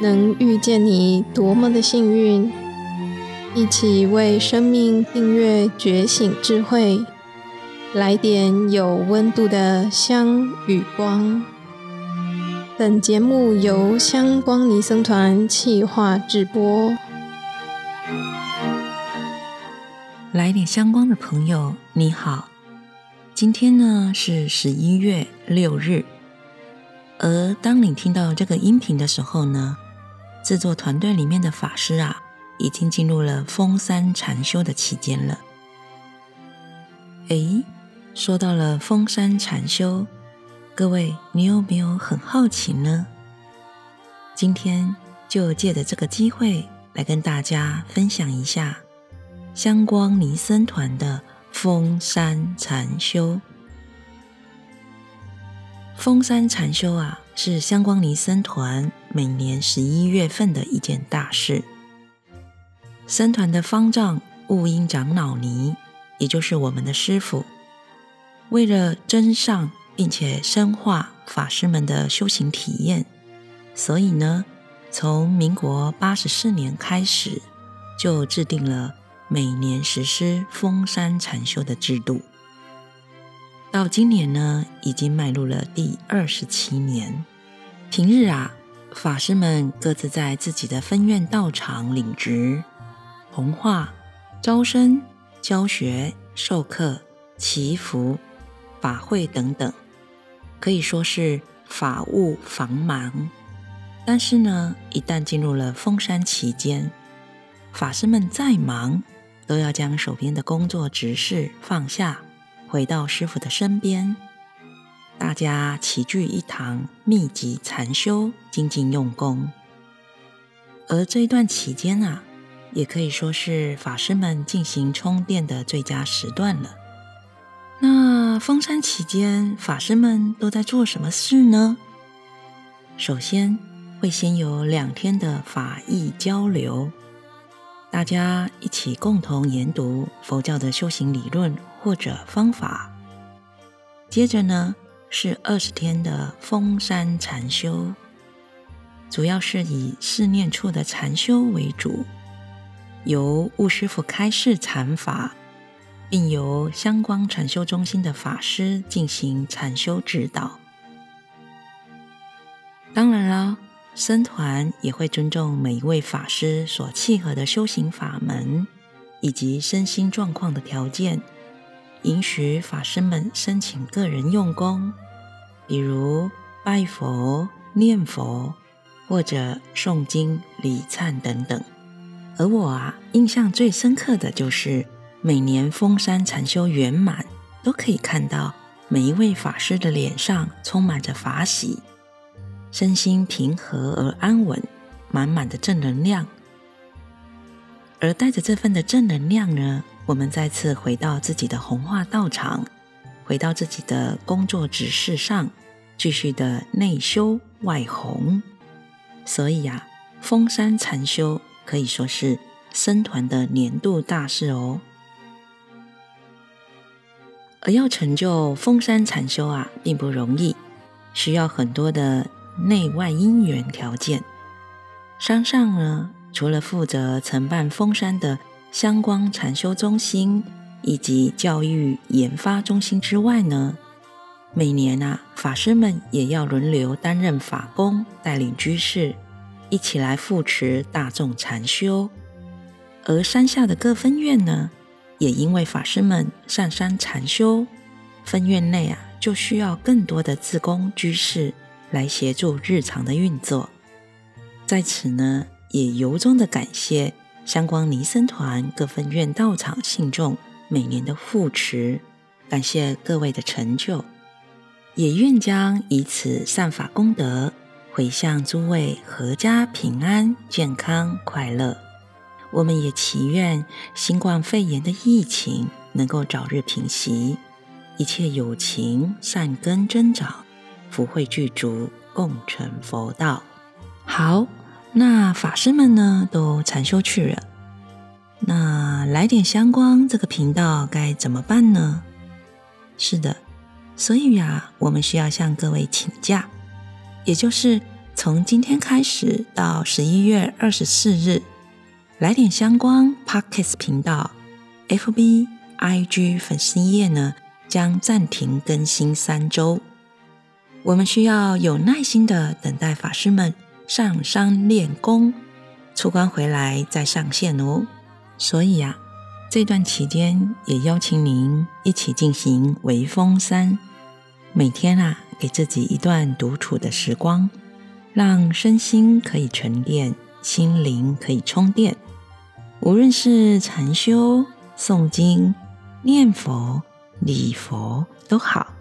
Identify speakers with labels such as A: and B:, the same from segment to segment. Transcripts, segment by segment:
A: 能遇见你多么的幸运！一起为生命订阅觉醒智慧，来点有温度的香与光。本节目由香光尼僧团企划制播。
B: 来点香光的朋友，你好，今天呢是十一月六日，而当你听到这个音频的时候呢，制作团队里面的法师啊，已经进入了封山禅修的期间了。诶，说到了封山禅修，各位，你有没有很好奇呢？今天就借着这个机会来跟大家分享一下。香光尼僧团的封山禅修，峰山禅修啊，是香光尼僧团每年十一月份的一件大事。僧团的方丈悟音长老尼，也就是我们的师傅，为了增上并且深化法师们的修行体验，所以呢，从民国八十四年开始就制定了。每年实施峰山禅修的制度，到今年呢，已经迈入了第二十七年。平日啊，法师们各自在自己的分院道场领职、弘化、招生、教学、授课、祈福、法会等等，可以说是法务繁忙。但是呢，一旦进入了封山期间，法师们再忙，都要将手边的工作执事放下，回到师父的身边，大家齐聚一堂，密集禅修，精进用功。而这一段期间啊，也可以说是法师们进行充电的最佳时段了。那封山期间，法师们都在做什么事呢？首先会先有两天的法义交流。大家一起共同研读佛教的修行理论或者方法。接着呢，是二十天的封山禅修，主要是以四念处的禅修为主，由悟师傅开示禅法，并由相关禅修中心的法师进行禅修指导。当然了。僧团也会尊重每一位法师所契合的修行法门以及身心状况的条件，允许法师们申请个人用功，比如拜佛、念佛或者诵经、礼忏等等。而我啊，印象最深刻的就是每年封山禅修圆满，都可以看到每一位法师的脸上充满着法喜。身心平和而安稳，满满的正能量。而带着这份的正能量呢，我们再次回到自己的弘化道场，回到自己的工作职事上，继续的内修外弘。所以呀、啊，封山禅修可以说是僧团的年度大事哦。而要成就封山禅修啊，并不容易，需要很多的。内外因缘条件，山上呢，除了负责承办封山的香光禅修中心以及教育研发中心之外呢，每年啊，法师们也要轮流担任法工，带领居士一起来扶持大众禅修。而山下的各分院呢，也因为法师们上山禅修，分院内啊，就需要更多的自工居士。来协助日常的运作，在此呢，也由衷的感谢香光尼僧团各分院道场信众每年的护持，感谢各位的成就，也愿将以此善法功德回向诸位阖家平安、健康、快乐。我们也祈愿新冠肺炎的疫情能够早日平息，一切有情善根增长。福慧具足，共成佛道。好，那法师们呢，都禅修去了。那来点香光这个频道该怎么办呢？是的，所以呀、我们需要向各位请假，也就是从今天开始到十一月二十四日，来点香光 Podcast 频道、FB、IG 粉丝页呢将暂停更新三周。我们需要有耐心的等待法师们上山练功，出关回来再上线哦。所以呀、啊，这段期间也邀请您一起进行微风山，每天啊给自己一段独处的时光，让身心可以沉淀，心灵可以充电。无论是禅修、诵经、念佛、礼佛都好。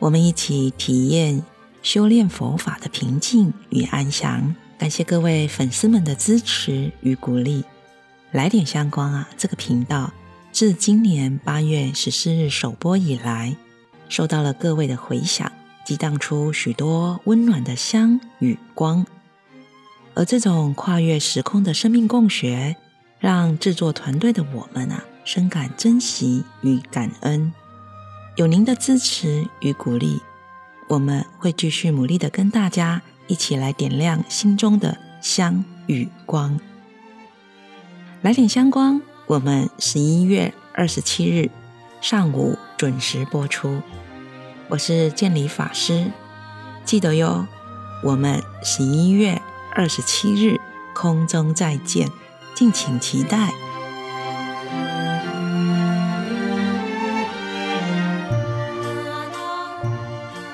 B: 我们一起体验修炼佛法的平静与安详。感谢各位粉丝们的支持与鼓励。来点香光啊！这个频道自今年八月十四日首播以来，受到了各位的回响，激荡出许多温暖的香与光。而这种跨越时空的生命共学，让制作团队的我们啊，深感珍惜与感恩。有您的支持与鼓励，我们会继续努力的跟大家一起来点亮心中的香与光。来点香光，我们十一月二十七日上午准时播出。我是建理法师，记得哟，我们十一月二十七日空中再见，敬请期待。